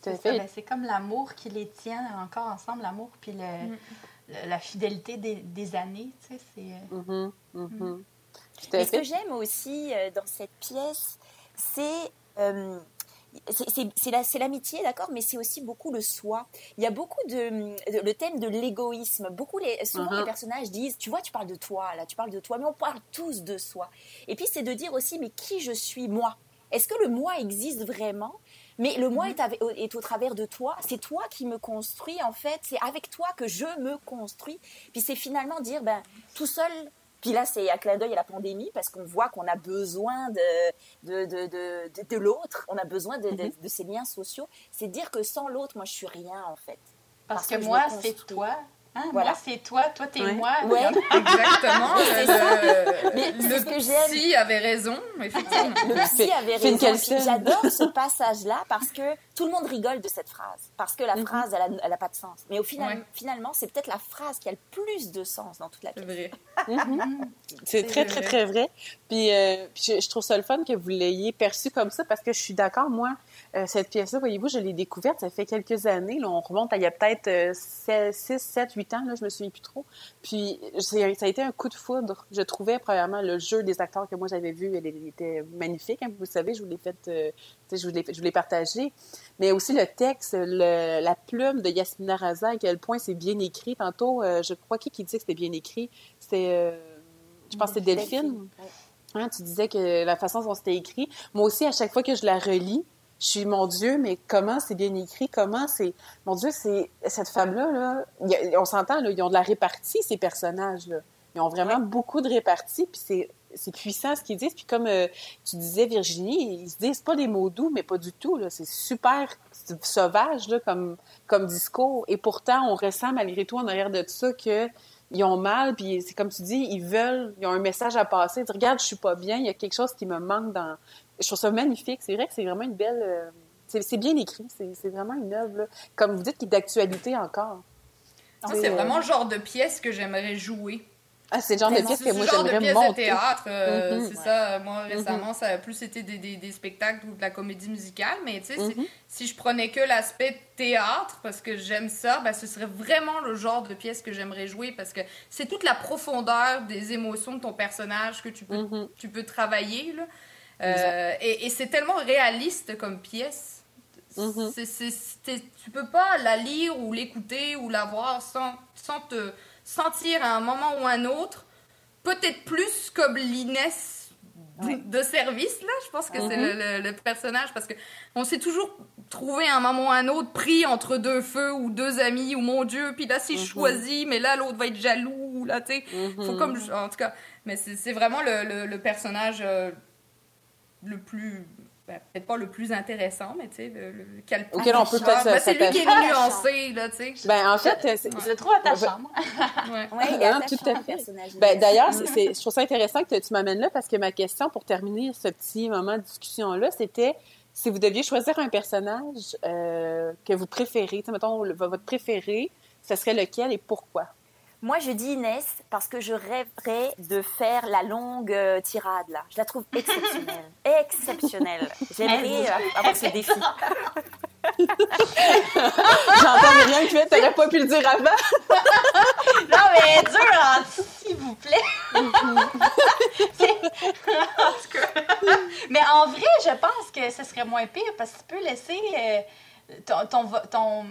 [SPEAKER 2] Ben, c'est comme l'amour qui les tient encore ensemble, l'amour puis le, mm. la fidélité des, des années. Tu sais, c'est. Euh, mm-hmm,
[SPEAKER 3] mm-hmm. mm. ce que j'aime aussi euh, dans cette pièce, c'est. Euh, c'est l'amitié, d'accord, mais c'est aussi beaucoup le soi. Il y a beaucoup de, le thème de l'égoïsme. Beaucoup les, souvent les uh-huh. personnages disent, tu vois, tu parles de toi là, tu parles de toi, mais on parle tous de soi. Et puis c'est de dire aussi, mais qui je suis moi? Est-ce que le moi existe vraiment? Mais le moi mhm. est, au travers de toi. C'est toi qui me construis, en fait. C'est avec toi que je me construis. Puis c'est finalement dire, ben, tout seul. Puis là, c'est à clin d'œil à la pandémie parce qu'on voit qu'on a besoin de, de, de, de, l'autre. On a besoin de, mhm. de, ces liens sociaux. C'est dire que sans l'autre, moi, je suis rien, en fait.
[SPEAKER 2] Parce, que, que, moi, c'est toi. Hein, voilà. Moi, c'est toi, toi, t'es moi.
[SPEAKER 3] Ouais.
[SPEAKER 4] Exactement. le, le, que psy avait raison, effectivement.
[SPEAKER 3] Le psy avait raison. J'adore ce passage-là parce que tout le monde rigole de cette phrase. Parce que la mhm. phrase, elle n'a pas de sens. Mais au final, finalement, c'est peut-être la phrase qui a le plus de sens dans toute la pièce.
[SPEAKER 1] Mhm. C'est très, très, très vrai. Puis, euh, je, je, trouve ça le fun que vous l'ayez perçu comme ça parce que je suis d'accord, moi, euh, cette pièce-là, voyez-vous, je l'ai découverte, ça fait quelques années. Là, on remonte à il y a peut-être 6, 7, 8 ans, là, je me souviens plus trop. Puis ça a été un coup de foudre. Je trouvais, premièrement, le jeu des acteurs que moi j'avais vu, il était magnifique. Hein, vous savez, je vous l'ai fait, euh, je vous l'ai partagé. Mais aussi le texte, la plume de Yasmina Raza, à quel point c'est bien écrit. Tantôt, euh, je crois qui qui dit que c'était bien écrit? C'était, je pense que c'est Delphine. Hein, tu disais que la façon dont c'était écrit. Moi aussi, à chaque fois que je la relis, je suis, mon Dieu, mais comment c'est bien écrit, comment c'est... Mon Dieu, c'est... Cette femme-là, là, on s'entend, ils ont de la répartie, ces personnages-là. Ils ont vraiment beaucoup de répartie, puis c'est c'est puissant ce qu'ils disent. Puis comme euh, tu disais, Virginie, ils se disent pas des mots doux, mais pas du tout. C'est super sauvage là, comme, comme discours. Et pourtant, on ressent malgré tout en arrière de tout ça qu'ils ont mal. Puis c'est comme tu dis, ils veulent, ils ont un message à passer. Ils regarde, je suis pas bien, il y a quelque chose qui me manque dans, je trouve ça magnifique. C'est vrai que c'est vraiment une belle. Euh, c'est bien écrit. C'est vraiment une œuvre, comme vous dites, qui est d'actualité encore.
[SPEAKER 4] C'est vraiment le genre de pièce que j'aimerais jouer.
[SPEAKER 1] Ah, c'est le genre de pièce que moi j'aimerais monter.
[SPEAKER 4] de théâtre, euh, mm-hmm. c'est ça. Moi, mm-hmm. récemment, ça a plus été des, des, des, spectacles ou de la comédie musicale. Mais tu sais, mm-hmm. si je prenais que l'aspect théâtre, parce que j'aime ça, ben, ce serait vraiment le genre de pièce que j'aimerais jouer parce que c'est toute la profondeur des émotions de ton personnage que tu peux, tu peux travailler. Là. Euh, et, c'est tellement réaliste comme pièce. Mm tu peux pas la lire ou l'écouter ou la voir sans, sans te sentir à un moment ou un autre, peut-être plus comme l'Inès de service, là. Je pense que c'est mm-hmm. le, personnage parce que on s'est toujours trouvé à un moment ou un autre pris entre deux feux ou deux amis ou mon Dieu, puis là, si je mm-hmm. choisis, mais là, l'autre va être jaloux là, tu sais. Faut
[SPEAKER 1] Mhm.
[SPEAKER 4] comme, en tout cas, mais c'est c'est vraiment le personnage euh, le plus, ben, peut-être pas le plus intéressant, mais tu sais, le, le,
[SPEAKER 1] Auquel on peut peut-être
[SPEAKER 4] Ben, c'est lui qui est nuancé, là, tu sais.
[SPEAKER 1] Ben, en fait, c'est-
[SPEAKER 2] Je le trouve attachant, moi.
[SPEAKER 4] Ouais.
[SPEAKER 3] Ouais, il est
[SPEAKER 1] Hein,
[SPEAKER 3] attachant,
[SPEAKER 1] tout à fait. Ben, D'ailleurs, c'est- c'est- je trouve ça intéressant que tu m'amènes là parce que ma question pour terminer ce petit moment de discussion-là, c'était si vous deviez choisir un personnage euh, que vous préférez, tu sais, mettons, le- votre préféré, ce serait lequel et pourquoi?
[SPEAKER 3] Moi, je dis Inès parce que je rêverais de faire la longue euh, tirade là. Je la trouve exceptionnelle. exceptionnelle. J'aimerais euh, avoir ce défi.
[SPEAKER 1] J'entends rien qui fait, t'aurais pas pu le dire avant.
[SPEAKER 2] Non, mais dur, hein, s'il vous plaît. C'est- en tout cas. mais en vrai, je pense que ce serait moins pire parce que tu peux laisser euh, ton, ton-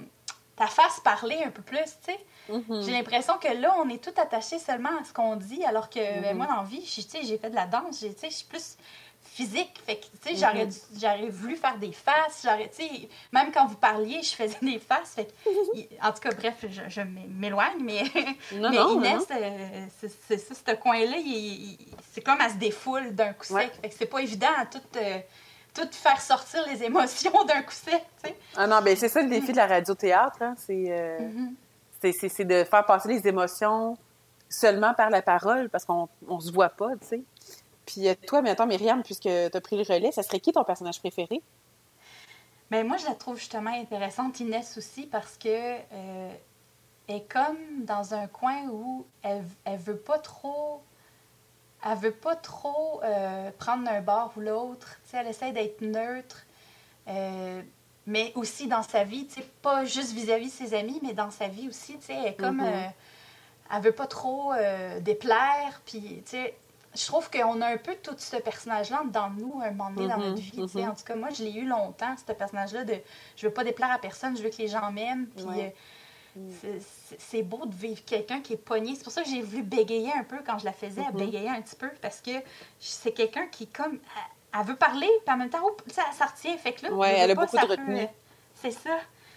[SPEAKER 2] ta face parler un peu plus, tu sais. J'ai l'impression que là, on est tout attaché seulement à ce qu'on dit, alors que ben, moi, dans la vie, je- tu sais, j'ai fait de la danse, j'ai- tu sais, je suis plus physique. Fait que, tu sais, j'aurais dû- j'aurais voulu faire des faces. J'aurais, tu sais, même quand vous parliez, je faisais des faces. Fait que, en tout cas, bref, je, je m'éloigne, mais,
[SPEAKER 1] Non,
[SPEAKER 2] mais
[SPEAKER 1] non,
[SPEAKER 2] Inès, euh, c'est ça, ce coin-là, c'est comme elle se défoule d'un coup sec.
[SPEAKER 1] Ouais.
[SPEAKER 2] Fait que c'est pas évident à tout, euh, tout faire sortir les émotions d'un coup sec, tu sais.
[SPEAKER 1] Ah non, ben c'est ça le défi de la radio-théâtre, hein, c'est euh, c'est de faire passer les émotions seulement par la parole parce qu'on on se voit pas, tu sais. Puis euh, toi, attends, Myriam, puisque tu as pris le relais, ça serait qui ton personnage préféré?
[SPEAKER 2] Ben, moi, je la trouve justement intéressante, Inès aussi, parce que euh, elle est comme dans un coin où elle, elle veut pas trop. Elle veut pas trop euh, prendre un bord ou l'autre. Elle essaie d'être neutre. Mais aussi dans sa vie, tu sais, pas juste vis-à-vis de ses amis, mais dans sa vie aussi, tu sais, elle est comme...
[SPEAKER 1] Mhm.
[SPEAKER 2] euh, elle veut pas trop euh, déplaire, puis, tu sais, je trouve qu'on a un peu tout ce personnage-là dans nous, un moment donné dans notre vie, tu sais.
[SPEAKER 1] mhm.
[SPEAKER 2] En tout cas, moi, je l'ai eu longtemps, ce personnage-là de je veux pas déplaire à personne, je veux que les gens m'aiment, puis
[SPEAKER 1] Ouais.
[SPEAKER 2] euh, c'est- c'est- beau de vivre quelqu'un qui est pogné. C'est pour ça que j'ai voulu bégayer un peu quand je la faisais, bégayait un petit peu, parce que c'est quelqu'un qui, comme, elle, elle veut parler, puis en même temps, oh, ça, ça retient, fait que là,
[SPEAKER 1] Ouais, elle a
[SPEAKER 2] pas,
[SPEAKER 1] beaucoup de retenue.
[SPEAKER 2] euh, C'est ça.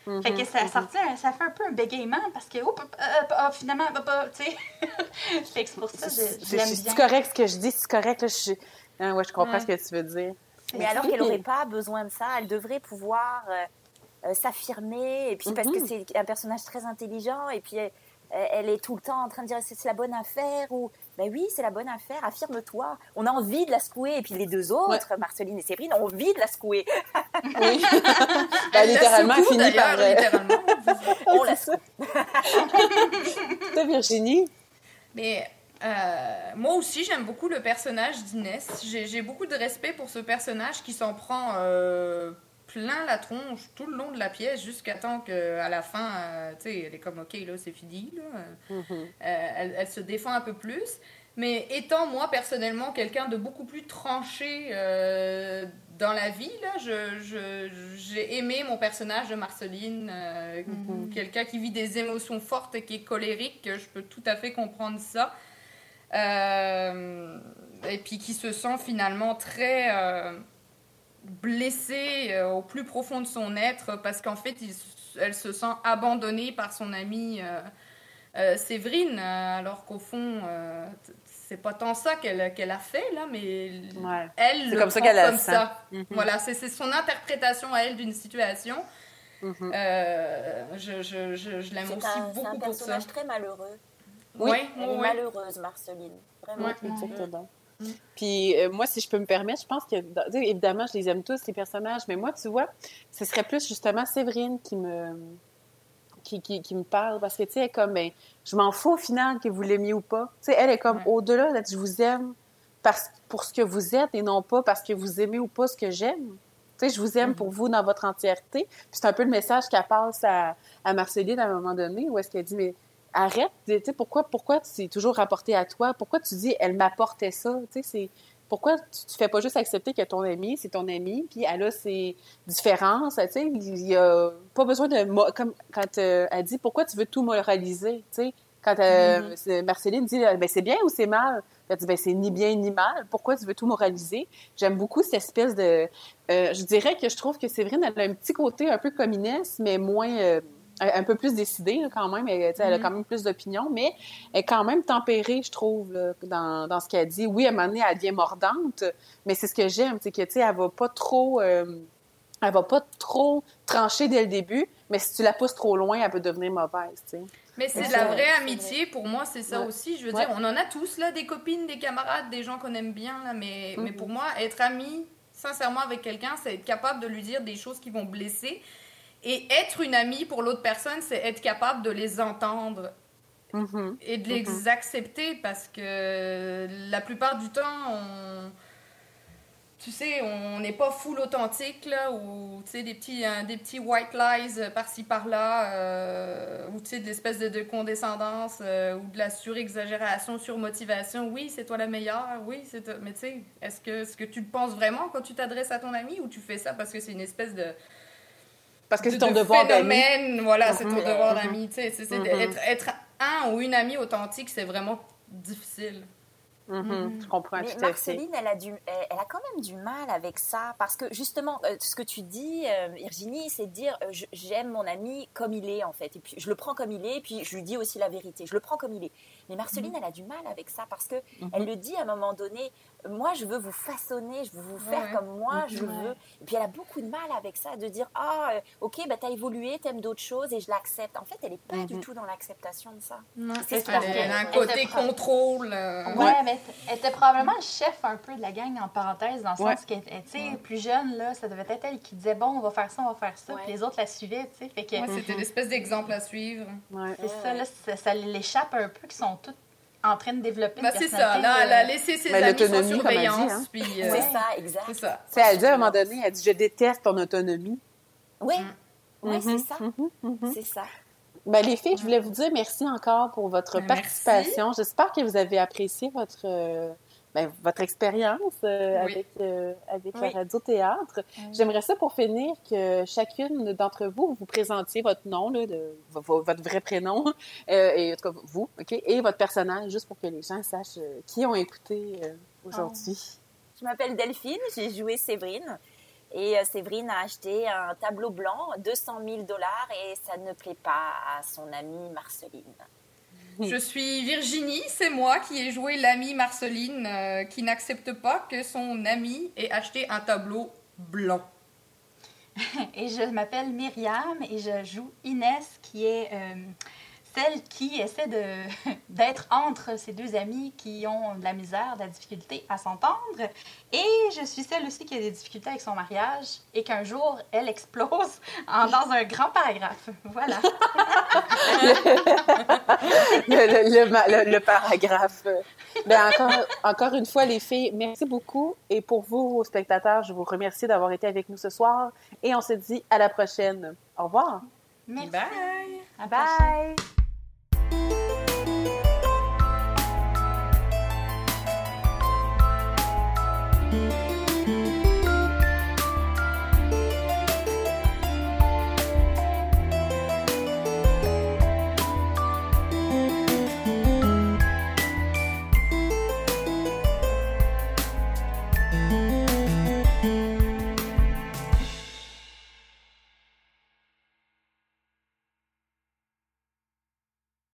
[SPEAKER 1] Mhm,
[SPEAKER 2] Fait que ça, retient- ça fait un peu un bégaiement parce que, oh, euh, euh, finalement, tu sais. fait que c'est pour ça que je, l'aime
[SPEAKER 1] c'est correct ce que je dis, c'est correct. Là, je, hein, ouais, je comprends
[SPEAKER 2] Ouais.
[SPEAKER 1] ce que tu veux dire.
[SPEAKER 3] Mais alors qu'elle n'aurait pas besoin de ça, elle devrait pouvoir euh, euh, s'affirmer. Et puis parce que
[SPEAKER 1] Mhm.
[SPEAKER 3] c'est un personnage très intelligent. Et puis elle, elle est tout le temps en train de dire c'est c'est la bonne affaire ou ben oui c'est la bonne affaire. Affirme-toi. On a envie de la secouer. Et puis les deux autres, Marceline et Séverine, ont envie de la secouer.
[SPEAKER 1] Oui.
[SPEAKER 4] Elle la
[SPEAKER 1] littéralement,
[SPEAKER 4] secoue,
[SPEAKER 1] fini par. euh,
[SPEAKER 4] littéralement.
[SPEAKER 3] On la
[SPEAKER 1] c'est ça. Toi, Virginie?
[SPEAKER 4] Mais euh, moi aussi, j'aime beaucoup le personnage d'Inès. J'ai j'ai beaucoup de respect pour ce personnage qui s'en prend euh, plein la tronche tout le long de la pièce jusqu'à temps qu'à la fin, euh, tu sais, elle est comme OK, là, c'est fini. Là.
[SPEAKER 1] Mhm.
[SPEAKER 4] Euh, elle, elle se défend un peu plus. Mais étant moi personnellement quelqu'un de beaucoup plus tranché euh, dans la vie, là, j'ai aimé mon personnage de Marceline, euh, quelqu'un qui vit des émotions fortes et qui est colérique, je peux tout à fait comprendre ça. Euh, et puis qui se sent finalement très blessée euh, au plus profond de son être parce qu'en fait il elle se sent abandonnée par son amie euh, euh, Séverine alors qu'au fond euh, c'est pas tant ça qu'elle qu'elle a fait là mais
[SPEAKER 1] Ouais.
[SPEAKER 4] elle
[SPEAKER 1] C'est
[SPEAKER 4] le
[SPEAKER 1] comme ça
[SPEAKER 4] prend
[SPEAKER 1] qu'elle
[SPEAKER 4] comme ça
[SPEAKER 1] Mhm.
[SPEAKER 4] voilà c'est c'est son interprétation à elle d'une situation
[SPEAKER 1] Mhm.
[SPEAKER 4] Euh, je, je, je, je l'aime
[SPEAKER 3] C'est
[SPEAKER 4] aussi
[SPEAKER 3] un, c'est
[SPEAKER 4] beaucoup
[SPEAKER 3] un
[SPEAKER 4] pour ça
[SPEAKER 3] personnage très malheureux.
[SPEAKER 1] Oui,
[SPEAKER 3] Elle est
[SPEAKER 4] ouais.
[SPEAKER 3] malheureuse, Marceline. Vraiment.
[SPEAKER 1] Exactement.
[SPEAKER 4] Mm.
[SPEAKER 1] Puis euh, moi, si je peux me permettre, je pense que, évidemment, je les aime tous, ces personnages, mais moi, tu vois, ce serait plus justement Séverine qui me, qui, qui, qui me parle, parce que, tu sais, elle est comme, ben, je m'en fous au final que vous l'aimiez ou pas. Tu sais, elle est comme au-delà d'être je vous aime parce, pour ce que vous êtes et non pas parce que vous aimez ou pas ce que j'aime. Tu sais, je vous aime pour vous dans votre entièreté. Puis c'est un peu le message qu'elle passe à, à Marceline à un moment donné, où est-ce qu'elle dit, mais arrête, tu sais, pourquoi, pourquoi c'est toujours rapporté à toi? Pourquoi tu dis, elle m'apportait ça? Tu sais, c'est, pourquoi tu, tu fais pas juste accepter que ton ami, c'est ton ami, puis elle a ses différences, tu sais, il y a pas besoin de, comme quand euh, elle dit, pourquoi tu veux tout moraliser, tu sais? Quand euh, c'est- Marceline dit, ben c'est bien ou c'est mal? Elle dit, ben c'est ni bien ni mal. Pourquoi tu veux tout moraliser? J'aime beaucoup cette espèce de... euh, je dirais que je trouve que Séverine, elle a un petit côté un peu comme Inès, mais moins... un peu plus décidée quand même. Elle, elle a
[SPEAKER 4] Mhm.
[SPEAKER 1] quand même plus d'opinion, mais elle est quand même tempérée, je trouve, là, dans, dans ce qu'elle dit. Oui, à un moment donné, elle devient mordante, mais c'est ce que j'aime, c'est que, tu sais, elle va pas trop... euh, elle va pas trop trancher dès le début, mais si tu la pousses trop loin, elle peut devenir mauvaise, tu sais.
[SPEAKER 4] Mais c'est de la vraie amitié, pour moi, c'est ça
[SPEAKER 1] Ouais.
[SPEAKER 4] aussi. Je veux
[SPEAKER 1] Ouais.
[SPEAKER 4] dire, on en a tous, là, des copines, des camarades, des gens qu'on aime bien, là, mais, mais
[SPEAKER 1] Mhm.
[SPEAKER 4] pour moi, être ami, sincèrement, avec quelqu'un, c'est être capable de lui dire des choses qui vont blesser. Et être une amie pour l'autre personne, c'est être capable de les entendre
[SPEAKER 1] Mhm.
[SPEAKER 4] et de les accepter parce que la plupart du temps, on. Tu sais, on n'est pas full authentique, là, ou tu sais, des petits, euh, des petits white lies euh, par-ci par-là, euh, ou tu sais, de l'espèce de, de condescendance, euh, ou de la surexagération, surmotivation. Oui, c'est toi la meilleure, oui, c'est toi. Mais tu sais, est-ce que, est-ce que tu le penses vraiment quand tu t'adresses à ton ami, ou tu fais ça parce que c'est une espèce de
[SPEAKER 1] Parce que c'est ton
[SPEAKER 4] de
[SPEAKER 1] devoir d'amis.
[SPEAKER 4] phénomène, voilà, c'est ton devoir
[SPEAKER 1] Mhm. Mhm.
[SPEAKER 4] être, être un ou une amie authentique, c'est vraiment difficile.
[SPEAKER 1] Mhm. Je comprends
[SPEAKER 3] Mais
[SPEAKER 1] tout.
[SPEAKER 3] Marceline, elle a, du, elle, a quand même du mal avec ça. Parce que justement, euh, ce que tu dis, euh, Virginie, c'est de dire euh, j'aime mon ami comme il est, en fait. Et puis je le prends comme il est, et puis je lui dis aussi la vérité. Je le prends comme il est. Mais Marceline, elle a du mal avec ça parce que elle le dit à un moment donné moi, je veux vous façonner, je veux vous faire
[SPEAKER 4] Ouais.
[SPEAKER 3] comme moi, je veux. Et puis elle a beaucoup de mal avec ça, de dire ah, euh, ok, bah, t'as évolué, t'aimes d'autres choses, et je l'accepte. En fait, elle n'est pas du tout dans l'acceptation de ça.
[SPEAKER 4] C'est
[SPEAKER 3] C'est
[SPEAKER 4] elle, a un côté contrôle. euh,
[SPEAKER 2] Ouais, mais elle était probablement le chef un peu de la gang en parenthèse, dans le
[SPEAKER 1] Ouais.
[SPEAKER 2] sens qu'elle était, tu sais, plus jeune, là, ça devait être elle qui disait bon, on va faire ça, on va faire ça, puis les autres la suivaient, tu sais. Fait que
[SPEAKER 4] ouais, C'était l'espèce d'exemple à suivre.
[SPEAKER 1] Ouais.
[SPEAKER 2] c'est ça, là, ça, ça l'échappe un peu, qu'ils sont toutes en train de développer une
[SPEAKER 4] Bah, c'est ça, là, elle a
[SPEAKER 2] euh,
[SPEAKER 4] laissé ses amis surveillance.
[SPEAKER 1] hein.
[SPEAKER 4] Euh,
[SPEAKER 3] C'est ça, exact.
[SPEAKER 4] c'est ça.
[SPEAKER 1] Elle dit à un moment donné, elle dit Je déteste ton autonomie.
[SPEAKER 3] Oui,
[SPEAKER 4] Mm.
[SPEAKER 3] ouais,
[SPEAKER 1] Mhm.
[SPEAKER 3] c'est ça.
[SPEAKER 1] Mhm. Mhm.
[SPEAKER 3] C'est ça.
[SPEAKER 1] Ben, les filles, je voulais vous dire merci encore pour votre
[SPEAKER 4] Ben,
[SPEAKER 1] participation. J'espère que vous avez apprécié votre, euh, ben, votre expérience euh,
[SPEAKER 4] Oui.
[SPEAKER 1] avec, euh, avec
[SPEAKER 3] Oui.
[SPEAKER 1] la radio-théâtre. J'aimerais ça pour finir que chacune d'entre vous, vous présentiez votre nom, là, de, votre vrai prénom, euh, et en tout cas vous, OK, et votre personnage, juste pour que les gens sachent euh, qui ont écouté euh, aujourd'hui.
[SPEAKER 3] Je m'appelle Delphine, j'ai joué Séverine. Et euh, Séverine a acheté un tableau blanc, 200 000 dollars, et ça ne plaît pas à son amie Marceline.
[SPEAKER 4] Je suis Virginie, c'est moi qui ai joué l'amie Marceline euh, qui n'accepte pas que son amie ait acheté un tableau blanc.
[SPEAKER 2] Et je m'appelle Myriam et je joue Inès, qui est euh, celle qui essaie de d'être entre ces deux amies qui ont de la misère, de la difficulté à s'entendre. Et je suis celle aussi qui a des difficultés avec son mariage et qu'un jour, elle explose en, dans un grand paragraphe. Voilà.
[SPEAKER 1] le, le- le ma- le- le paragraphe. Ben, encore, encore une fois, les filles, merci beaucoup. Et pour vous, spectateurs, je vous remercie d'avoir été avec nous ce soir. Et on se dit à la prochaine. Au revoir.
[SPEAKER 2] Merci.
[SPEAKER 4] Bye!
[SPEAKER 2] À prochaine.
[SPEAKER 1] Bye.